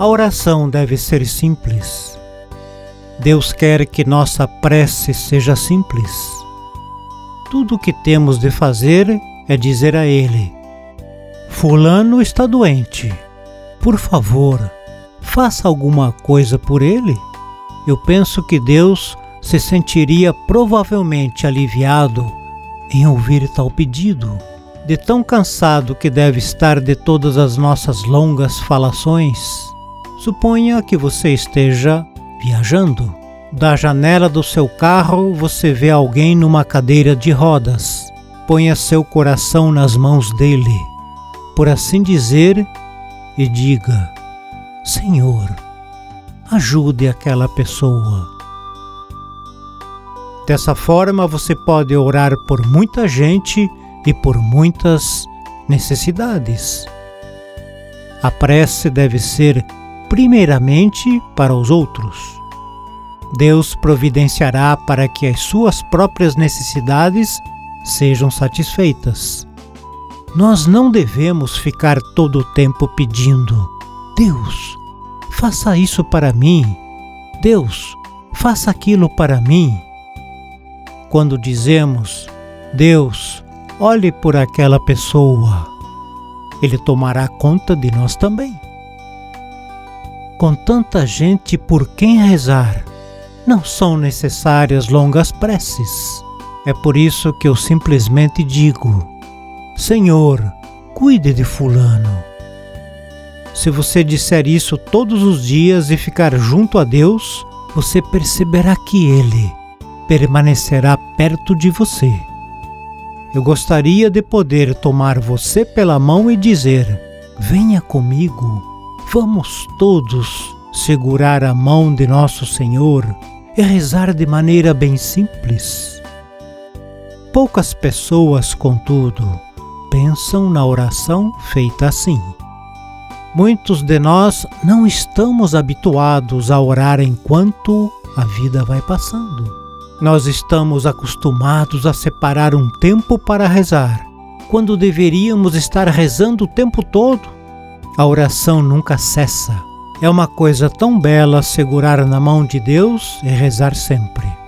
A oração deve ser simples. Deus quer que nossa prece seja simples. Tudo o que temos de fazer é dizer a Ele: Fulano está doente. Por favor, faça alguma coisa por ele. Eu penso que Deus se sentiria provavelmente aliviado em ouvir tal pedido, de tão cansado que deve estar de todas as nossas longas falações. Suponha que você esteja viajando. Da janela do seu carro você vê alguém numa cadeira de rodas. Ponha seu coração nas mãos dele, por assim dizer, e diga: Senhor, ajude aquela pessoa. Dessa forma você pode orar por muita gente e por muitas necessidades. A prece deve ser primeiramente para os outros. Deus providenciará para que as suas próprias necessidades sejam satisfeitas. Nós não devemos ficar todo o tempo pedindo: Deus, faça isso para mim. Deus, faça aquilo para mim. Quando dizemos: Deus, olhe por aquela pessoa, Ele tomará conta de nós também. Com tanta gente por quem rezar, não são necessárias longas preces. É por isso que eu simplesmente digo: Senhor, cuide de Fulano. Se você disser isso todos os dias e ficar junto a Deus, você perceberá que Ele permanecerá perto de você. Eu gostaria de poder tomar você pela mão e dizer: Venha comigo, vamos todos segurar a mão de Nosso Senhor e rezar de maneira bem simples. Poucas pessoas, contudo, pensam na oração feita assim. Muitos de nós não estamos habituados a orar enquanto a vida vai passando. Nós estamos acostumados a separar um tempo para rezar, quando deveríamos estar rezando o tempo todo. A oração nunca cessa. É uma coisa tão bela segurar na mão de Deus e rezar sempre.